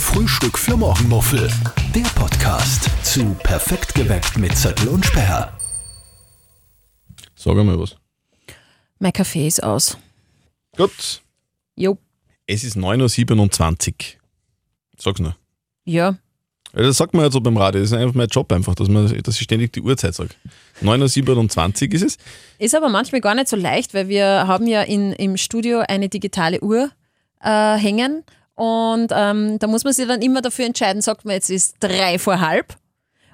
Frühstück für Morgenmuffel. Der Podcast zu Perfekt geweckt mit Zettel und Sperr. Sag mal was. Mein Kaffee ist aus. Gut. Jo. Es ist 9.27 Uhr. Sag's nur. Ja. Ja, Das sagt man jetzt so beim Radio. Das ist einfach mein Job einfach, dass, man, dass ich ständig die Uhrzeit sage. 9.27 Uhr ist es. Ist aber manchmal gar nicht so leicht, weil wir haben ja in, im Studio eine digitale Uhr äh, hängen und ähm, da muss man sich dann immer dafür entscheiden, sagt man jetzt ist drei vor halb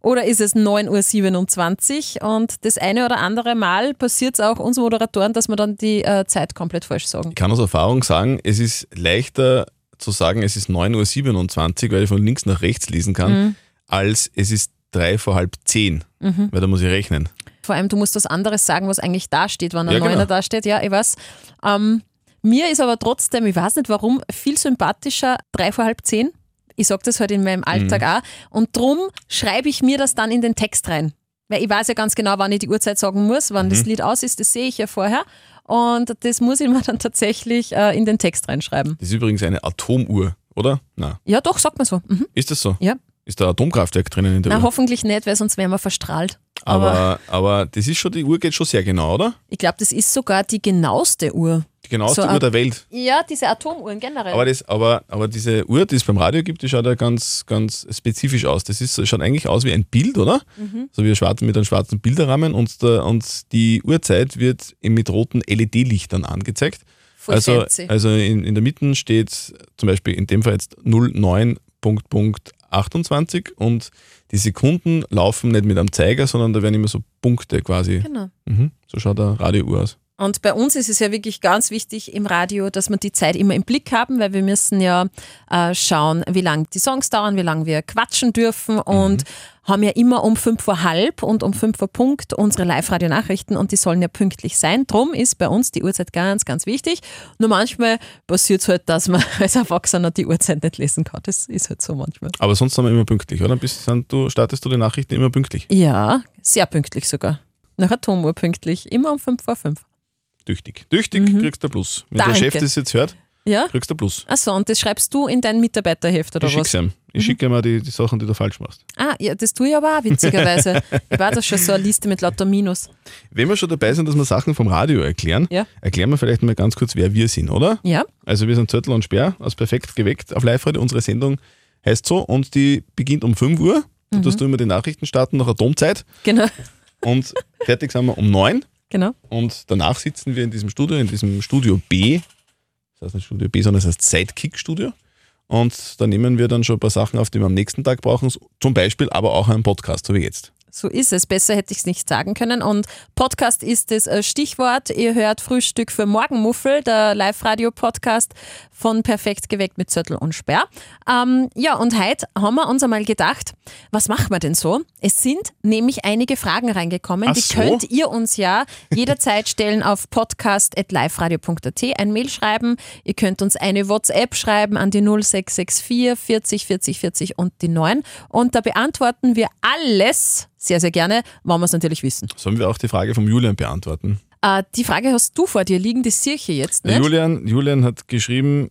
oder ist es 9.27 Uhr und das eine oder andere Mal passiert es auch uns Moderatoren, dass wir dann die äh, Zeit komplett falsch sagen. Ich kann aus Erfahrung sagen, es ist leichter zu sagen, es ist 9.27 Uhr, weil ich von links nach rechts lesen kann, als es ist drei vor halb zehn, weil da muss ich rechnen. Vor allem, du musst was anderes sagen, was eigentlich da steht, wenn ein Ja, Neuner genau. da steht. Ja, ich weiß. Ähm, mir ist aber trotzdem, ich weiß nicht warum, viel sympathischer drei vor halb zehn. Ich sage das halt in meinem Alltag auch. Und drum schreibe ich mir das dann in den Text rein. Weil ich weiß ja ganz genau, wann ich die Uhrzeit sagen muss, wann das Lied aus ist, das sehe ich ja vorher. Und das muss ich mir dann tatsächlich äh, in den Text reinschreiben. Das ist übrigens eine Atomuhr, oder? Na, Ja, doch, sagt man so. Mhm. ist das so? Ja. Ist da Atomkraftwerk drinnen in der Na, Uhr? hoffentlich nicht, weil sonst wären wir verstrahlt. Aber, Aber, aber das ist schon, die Uhr geht schon sehr genau, oder? ich glaube, das ist sogar die genaueste Uhr. Die genaueste So Uhr der Welt. Ja, diese Atomuhren generell. Aber, das, aber, aber diese Uhr, die es beim Radio gibt, die schaut ja ganz, ganz spezifisch aus. Das ist, schaut eigentlich aus wie ein Bild, oder? Mhm. So wie ein schwarz, mit einem schwarzen Bilderrahmen und, der, und die Uhrzeit wird mit roten LED-Lichtern angezeigt. Voll also fancy. also in, in der Mitte steht zum Beispiel in dem Fall jetzt 09 Punkt, Punkt 28 und die Sekunden laufen nicht mit einem Zeiger, sondern da werden immer so Punkte quasi. genau. Mhm. So schaut eine Radiouhr aus. Und bei uns ist es ja wirklich ganz wichtig im Radio, dass wir die Zeit immer im Blick haben, weil wir müssen ja äh, schauen, wie lange die Songs dauern, wie lange wir quatschen dürfen und haben ja immer um fünf vor halb und um fünf vor Punkt unsere Live-Radio-Nachrichten und die sollen ja pünktlich sein. Drum ist bei uns die Uhrzeit ganz, ganz wichtig. Nur manchmal passiert es halt, dass man als Erwachsener die Uhrzeit nicht lesen kann. Das ist halt so manchmal. Aber sonst sind wir immer pünktlich, oder? Sind du, startest du die Nachrichten immer pünktlich? Ja, sehr pünktlich sogar. Nach Atomuhr pünktlich, immer um fünf vor fünf. Tüchtig. Tüchtig kriegst du Plus. Wenn Mhm. Danke. der Chef das jetzt hört, Ja? kriegst du Plus. Achso, und das schreibst du in dein Mitarbeiterheft oder Ich was? ihm. Ich schicke ihm die, die Sachen, die du falsch machst. Ah, ja, das tue ich aber auch witzigerweise. ich war da schon so eine Liste mit lauter Minus. Wenn wir schon dabei sind, dass wir Sachen vom Radio erklären, Ja. erklären wir vielleicht mal ganz kurz, wer wir sind, oder? Ja, Also wir sind Zöttl und Sperr aus Perfekt geweckt auf Live-Radio. Unsere Sendung heißt so und die beginnt um 5 Uhr. Da Mhm. tust du immer die Nachrichten starten nach Atomzeit genau. und fertig sind wir um 9 genau. und danach sitzen wir in diesem Studio, in diesem Studio B. Das heißt nicht Studio B, sondern das heißt Sidekick-Studio. Und da nehmen wir dann schon ein paar Sachen auf, die wir am nächsten Tag brauchen. Zum Beispiel aber auch einen Podcast, so wie jetzt. So ist es. Besser hätte ich es nicht sagen können. Und Podcast ist das äh, Stichwort. Ihr hört Frühstück für Morgenmuffel, der Live-Radio-Podcast von Perfekt geweckt mit Zöttl und Sperr. Ähm, ja, und heute haben wir uns einmal gedacht, was machen wir denn so? Es sind nämlich einige Fragen reingekommen. Ach Die so. könnt ihr uns ja jederzeit stellen auf podcast.liveradio.at, ein Mail schreiben. Ihr könnt uns eine WhatsApp schreiben an die 0664 40 40 40 und die 9. Und da beantworten wir alles sehr, sehr gerne, wenn wir es natürlich wissen. Sollen wir auch die Frage vom Julian beantworten? Äh, die Frage hast du vor dir liegen, ich hier jetzt nicht. Julian, Julian hat geschrieben,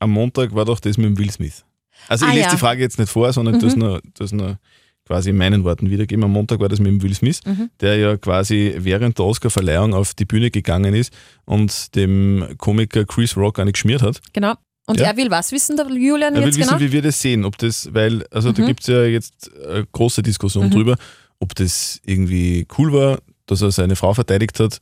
am Montag war doch das mit dem Will Smith. Also ich Ah, lese ja. die Frage jetzt nicht vor, sondern das nur, das nur quasi in meinen Worten wiedergeben. Am Montag war das mit dem Will Smith, Mhm. der ja quasi während der Oscar-Verleihung auf die Bühne gegangen ist und dem Komiker Chris Rock eine geschmiert hat. Genau. Und Ja. er will was wissen, der Julian Er will jetzt wissen, genau? wie wir das sehen, ob das, weil, also da Mhm. gibt es ja jetzt eine große Diskussion Mhm. drüber, ob das irgendwie cool war, dass er seine Frau verteidigt hat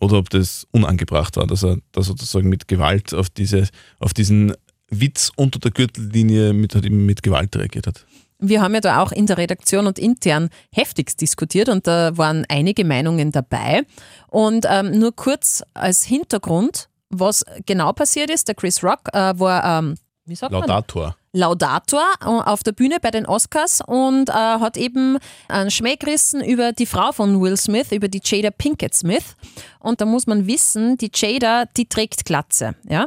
oder ob das unangebracht war, dass er da sozusagen mit Gewalt auf, diese, auf diesen Witz unter der Gürtellinie mit, mit Gewalt reagiert hat. Wir haben ja da auch in der Redaktion und intern heftigst diskutiert und da waren einige Meinungen dabei. Und ähm, nur kurz als Hintergrund, was genau passiert ist, der Chris Rock äh, war, ähm, wie sagt man? Laudator. Laudator äh, auf der Bühne bei den Oscars und äh, hat eben einen Schmäh gerissen über die Frau von Will Smith, über die Jada Pinkett Smith. Und da muss man wissen, die Jada, die trägt Glatze. Ja?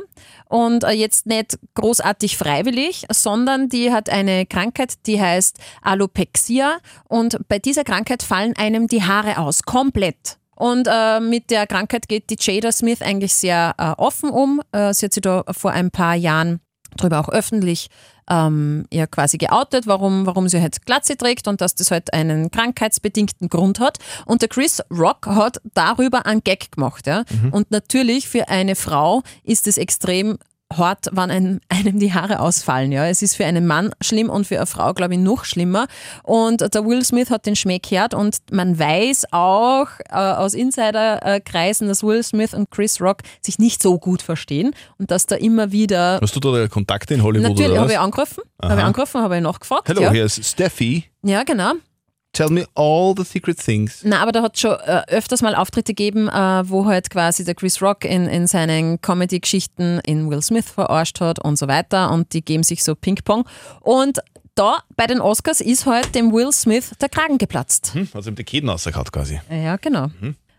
Und äh, jetzt nicht großartig freiwillig, sondern die hat eine Krankheit, die heißt Alopexia. Und bei dieser Krankheit fallen einem die Haare aus, komplett. Und äh, mit der Krankheit geht die Jada Smith eigentlich sehr äh, offen um. Äh, sie hat sich da vor ein paar Jahren darüber auch öffentlich ähm, ja quasi geoutet, warum, warum sie halt Glatze trägt und dass das halt einen krankheitsbedingten Grund hat. Und der Chris Rock hat darüber einen Gag gemacht. Ja? Und natürlich für eine Frau ist es extrem hart, wann ein, einem die Haare ausfallen. Ja. Es ist für einen Mann schlimm und für eine Frau, glaube ich, noch schlimmer. Und der Will Smith hat den Schmäh gehört und man weiß auch äh, aus Insiderkreisen, dass Will Smith und Chris Rock sich nicht so gut verstehen und dass da immer wieder... Hast du da Kontakte in Hollywood Natürlich oder habe ich angerufen, habe ich angerufen, habe ich nachgefragt. Hello, ja. hier ist Steffi. ja, genau. Tell me all the secret things. Na, aber da hat schon äh, öfters mal Auftritte gegeben, äh, wo halt quasi der Chris Rock in, in seinen Comedy-Geschichten in Will Smith verarscht hat und so weiter und die geben sich so Ping-Pong. Und da bei den Oscars ist halt dem Will Smith der Kragen geplatzt. Hm, hat ihm die Keden rausgehauen quasi. Ja, genau.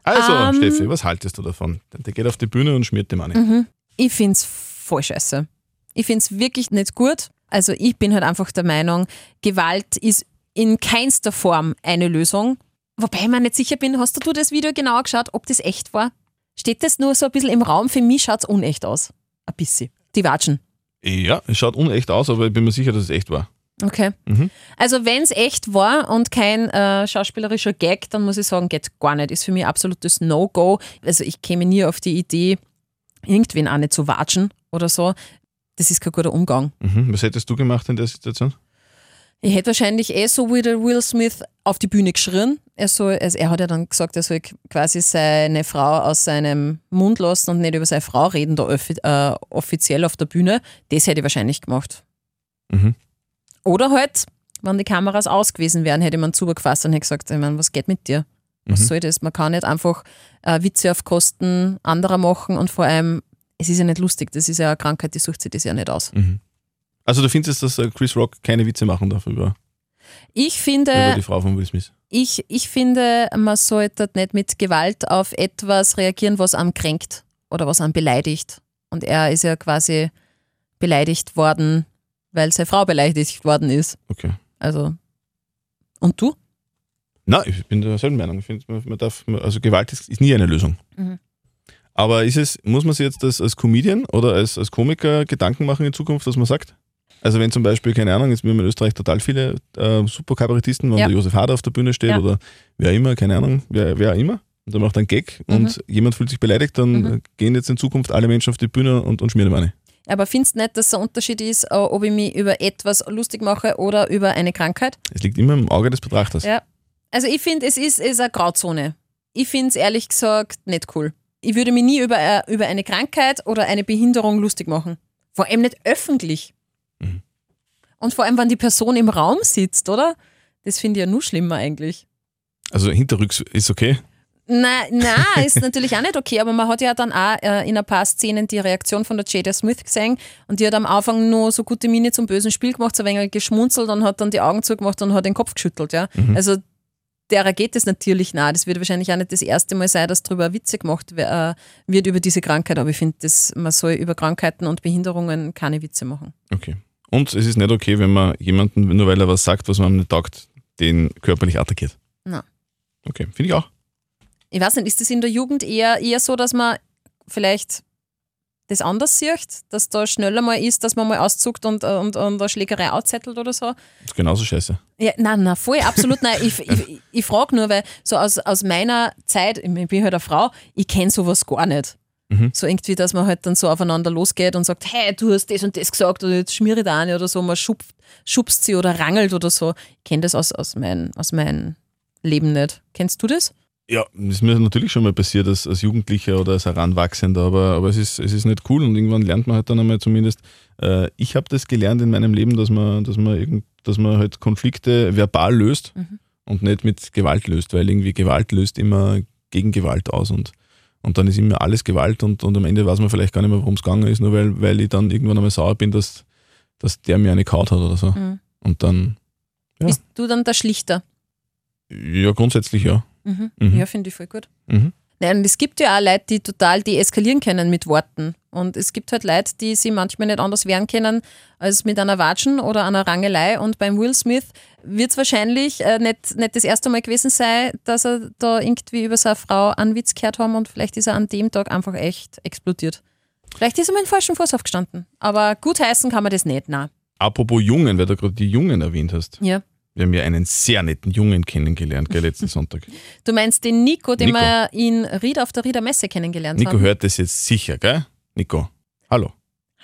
Also, Ähm. Steffi, was haltest du davon? Der geht auf die Bühne und schmiert dem an. Ich finde es voll scheiße. Ich finde es wirklich nicht gut. Also ich bin halt einfach der Meinung, Gewalt ist in keinster Form eine Lösung. Wobei ich mir nicht sicher bin, hast du das Video genauer geschaut, ob das echt war? Steht das nur so ein bisschen im Raum? Für mich schaut es unecht aus. Ein bisschen. Die Watschen. Ja, es schaut unecht aus, aber ich bin mir sicher, dass es echt war. Okay. Also wenn es echt war und kein äh, schauspielerischer Gag, dann muss ich sagen, geht gar nicht. Ist für mich absolutes No-Go. Also ich käme nie auf die Idee, irgendwen auch nicht zu watschen oder so. Das ist kein guter Umgang. Mhm. Was hättest du gemacht in der Situation? Ich hätte wahrscheinlich eh so wie der Will Smith auf die Bühne geschrien. Er, soll, also er hat ja dann gesagt, er soll quasi seine Frau aus seinem Mund lassen und nicht über seine Frau reden, da offi äh, offiziell auf der Bühne. Das hätte ich wahrscheinlich gemacht. Mhm. Oder halt, wenn die Kameras aus gewesen wären, hätte man zugefasst und hätte gesagt, ich meine, was geht mit dir? Was Mhm. soll das? Man kann nicht einfach äh, Witze auf Kosten anderer machen und vor allem, es ist ja nicht lustig, das ist ja eine Krankheit, die sucht sich das ja nicht aus. Mhm. Also du findest, dass äh, Chris Rock keine Witze machen darf über, Ich über finde, die Frau von Will Smith? ich, ich finde, man sollte nicht mit Gewalt auf etwas reagieren, was einen kränkt oder was einen beleidigt. Und er ist ja quasi beleidigt worden, weil seine Frau beleidigt worden ist. Okay. Also, und du? Nein, ich bin derselben Meinung. Ich finde, man, darf, also Gewalt ist, ist nie eine Lösung. Mhm. Aber ist es, muss man sich jetzt das als Comedian oder als, als Komiker Gedanken machen in Zukunft, was man sagt? Also wenn zum Beispiel, keine Ahnung, jetzt wir haben in Österreich total viele äh, super Kabarettisten, wenn Ja. der Josef Hader auf der Bühne steht Ja. oder wer immer, keine Ahnung, wer, wer immer, und der macht einen Gag und jemand fühlt sich beleidigt, dann Mhm. gehen jetzt in Zukunft alle Menschen auf die Bühne und, und schmieren ihm eine. Aber findest du nicht, dass ein Unterschied ist, äh, ob ich mich über etwas lustig mache oder über eine Krankheit? Es liegt immer im Auge des Betrachters. Ja. Also ich finde, es ist, es ist eine Grauzone. Ich finde es ehrlich gesagt nicht cool. Ich würde mich nie über, äh, über eine Krankheit oder eine Behinderung lustig machen. Vor allem nicht öffentlich. Mhm. Und vor allem, wenn die Person im Raum sitzt, oder? Das finde ich ja nur schlimmer eigentlich. Also hinterrücks ist okay. Nein, nein, ist natürlich auch nicht okay, aber man hat ja dann auch äh, in ein paar Szenen die Reaktion von der Jada Smith gesehen und die hat am Anfang nur so gute Miene zum bösen Spiel gemacht, so ein wenig geschmunzelt und hat dann die Augen zugemacht und hat den Kopf geschüttelt, ja. Also derer geht es natürlich nah. Das wird wahrscheinlich auch nicht das erste Mal sein, dass darüber Witze gemacht äh, wird über diese Krankheit, aber ich finde, dass man soll über Krankheiten und Behinderungen keine Witze machen. Okay. Und es ist nicht okay, wenn man jemanden, nur weil er was sagt, was man nicht taugt, den körperlich attackiert. Nein. Okay, finde ich auch. Ich weiß nicht, ist das in der Jugend eher, eher so, dass man vielleicht das anders sieht, dass da schneller mal ist, dass man mal auszuckt und, und, und eine Schlägerei auszettelt oder so? Ist genauso scheiße. Ja, nein, nein, voll, absolut nein. Ich, ich, ich frage nur, weil so aus, aus meiner Zeit, ich bin halt eine Frau, ich kenne sowas gar nicht. Mhm. So irgendwie, dass man halt dann so aufeinander losgeht und sagt, hey, du hast das und das gesagt oder jetzt schmiere ich da eine oder so, man schupft, schubst sie oder rangelt oder so. Ich kenne das aus, aus meinem aus mein Leben nicht. Kennst du das? Ja, das ist mir natürlich schon mal passiert als, als Jugendlicher oder als Heranwachsender, aber, aber es, ist, es ist nicht cool und irgendwann lernt man halt dann einmal zumindest, äh, ich habe das gelernt in meinem Leben, dass man, dass man, irgend, dass man halt Konflikte verbal löst und nicht mit Gewalt löst, weil irgendwie Gewalt löst immer gegen Gewalt aus und, und dann ist immer alles Gewalt und, und am Ende weiß man vielleicht gar nicht mehr, worum es gegangen ist, nur weil, weil ich dann irgendwann einmal sauer bin, dass, dass der mir eine kaut hat oder so. Mhm. Und dann, Ja. Bist du dann der Schlichter? ja, grundsätzlich ja. Mhm. Mhm. Ja, finde ich voll gut. Mhm. Nein, und es gibt ja auch Leute, die total deeskalieren können mit Worten. Und es gibt halt Leute, die sich manchmal nicht anders wehren können als mit einer Watschen oder einer Rangelei. Und beim Will Smith wird es wahrscheinlich äh, nicht, nicht das erste Mal gewesen sein, dass er da irgendwie über seine Frau einen Witz gehört haben und vielleicht ist er an dem Tag einfach echt explodiert. Vielleicht ist er mit dem falschen Fuß aufgestanden. Aber gut heißen kann man das nicht, na. Apropos Jungen, weil du gerade die Jungen erwähnt hast. Ja. Wir haben ja einen sehr netten Jungen kennengelernt, gell, letzten Sonntag. Du meinst den Nico, den Nico. wir in Ried auf der Rieder Messe kennengelernt Nico haben? hört das jetzt sicher, gell? Nico, hallo.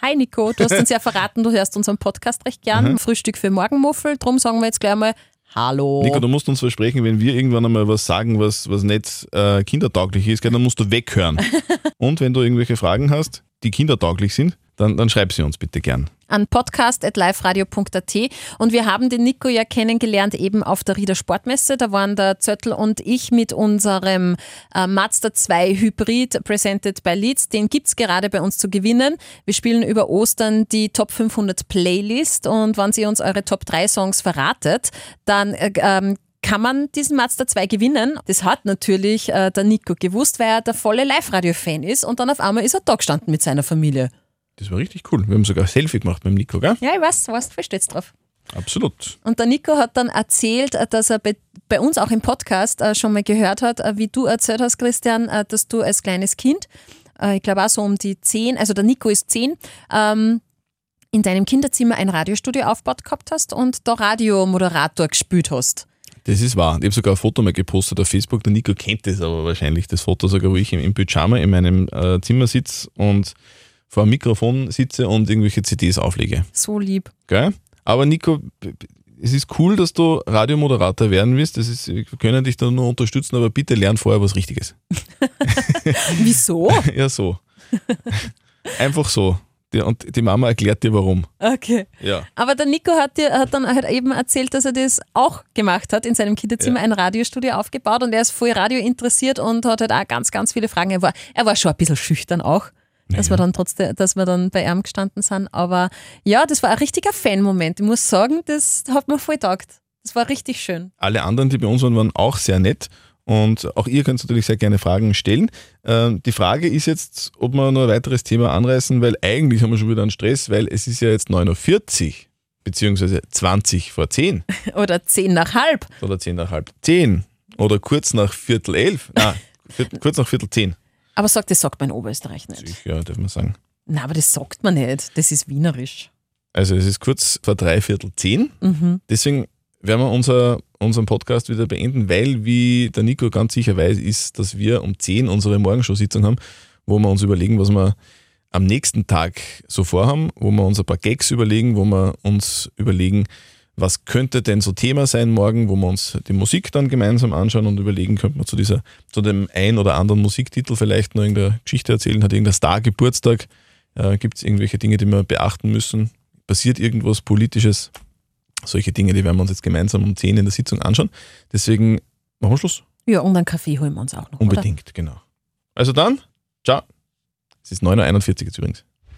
Hi Nico, du hast uns ja verraten, du hörst unseren Podcast recht gern. Mhm. Frühstück für Morgenmuffel. Drum sagen wir jetzt gleich mal Hallo. Nico, du musst uns versprechen, wenn wir irgendwann einmal was sagen, was, was nicht äh, kindertauglich ist, gell, dann musst du weghören. Und wenn du irgendwelche Fragen hast, die kindertauglich sind, dann, dann schreib sie uns bitte gern. an podcast.liferadio.at und wir haben den Nico ja kennengelernt eben auf der Rieder Sportmesse. Da waren der Zöttl und ich mit unserem äh, Mazda 2 Hybrid presented by Leeds. Den gibt's gerade bei uns zu gewinnen. Wir spielen über Ostern die Top 500 Playlist und wenn Sie uns eure Top 3 Songs verratet, dann äh, ähm, kann man diesen Mazda 2 gewinnen. Das hat natürlich äh, der Nico gewusst, weil er der volle Live-Radio-Fan ist und dann auf einmal ist er da gestanden mit seiner Familie. Das war richtig cool. Wir haben sogar ein Selfie gemacht mit dem Nico, gell? Ja, ich weiß, was versteht's drauf. Absolut. Und der Nico hat dann erzählt, äh, dass er bei, bei uns auch im Podcast äh, schon mal gehört hat, äh, wie du erzählt hast, Christian, äh, dass du als kleines Kind, äh, ich glaube auch so um die zehn, also der Nico ist zehn, ähm, in deinem Kinderzimmer ein Radiostudio aufgebaut gehabt hast und da Radiomoderator gespielt hast. Das ist wahr. Ich habe sogar ein Foto mal gepostet auf Facebook. Der Nico kennt das aber wahrscheinlich, das Foto sogar, wo ich im, im Pyjama in meinem äh, Zimmer sitze und vor einem Mikrofon sitze und irgendwelche CDs auflege. So lieb. Gell? Aber Nico, es ist cool, dass du Radiomoderator werden willst. Das ist, wir können dich da nur unterstützen, aber bitte lern vorher was Richtiges. Wieso? ja, so. Einfach so. Und die Mama erklärt dir warum. Okay. Ja. Aber der Nico hat, dir, hat dann halt eben erzählt, dass er das auch gemacht hat, in seinem Kinderzimmer Ja. ein Radiostudio aufgebaut und er ist voll Radio interessiert und hat halt auch ganz, ganz viele Fragen. Er war, er war schon ein bisschen schüchtern auch, dass wir dann trotzdem, dass wir dann bei ihm gestanden sind. Aber ja, das war ein richtiger Fan-Moment. Ich muss sagen, das hat mir voll taugt. Das war richtig schön. Alle anderen, die bei uns waren, waren auch sehr nett. Und auch ihr könnt natürlich sehr gerne Fragen stellen. Ähm, die Frage ist jetzt, ob wir noch ein weiteres Thema anreißen, weil eigentlich haben wir schon wieder einen Stress, weil es ist ja jetzt 9.40 Uhr, beziehungsweise 20 vor 10 Oder zehn nach halb. oder 10 nach halb 10 oder kurz nach Viertel elf. Nein, Viertel, kurz nach Viertel 10. Aber sagt, das sagt man in Oberösterreich nicht. Ja, darf man sagen. Na, aber das sagt man nicht. Das ist wienerisch. Also es ist kurz vor drei Viertel 10. Mhm. Deswegen werden wir unser, unseren Podcast wieder beenden, weil, wie der Nico ganz sicher weiß, ist, dass wir um 10 unsere Morgenshow-Sitzung haben, wo wir uns überlegen, was wir am nächsten Tag so vorhaben, wo wir uns ein paar Gags überlegen, wo wir uns überlegen, was könnte denn so Thema sein morgen, wo wir uns die Musik dann gemeinsam anschauen und überlegen, könnte man zu dieser, zu dem ein oder anderen Musiktitel vielleicht noch irgendeine Geschichte erzählen, hat irgendein Star Geburtstag, äh, gibt es irgendwelche Dinge, die wir beachten müssen, passiert irgendwas Politisches, solche Dinge, die werden wir uns jetzt gemeinsam um 10 in der Sitzung anschauen. Deswegen machen wir Schluss. Ja, und einen Kaffee holen wir uns auch noch. Oder? Unbedingt, genau. Also dann, ciao. Es ist 9.41 Uhr jetzt übrigens.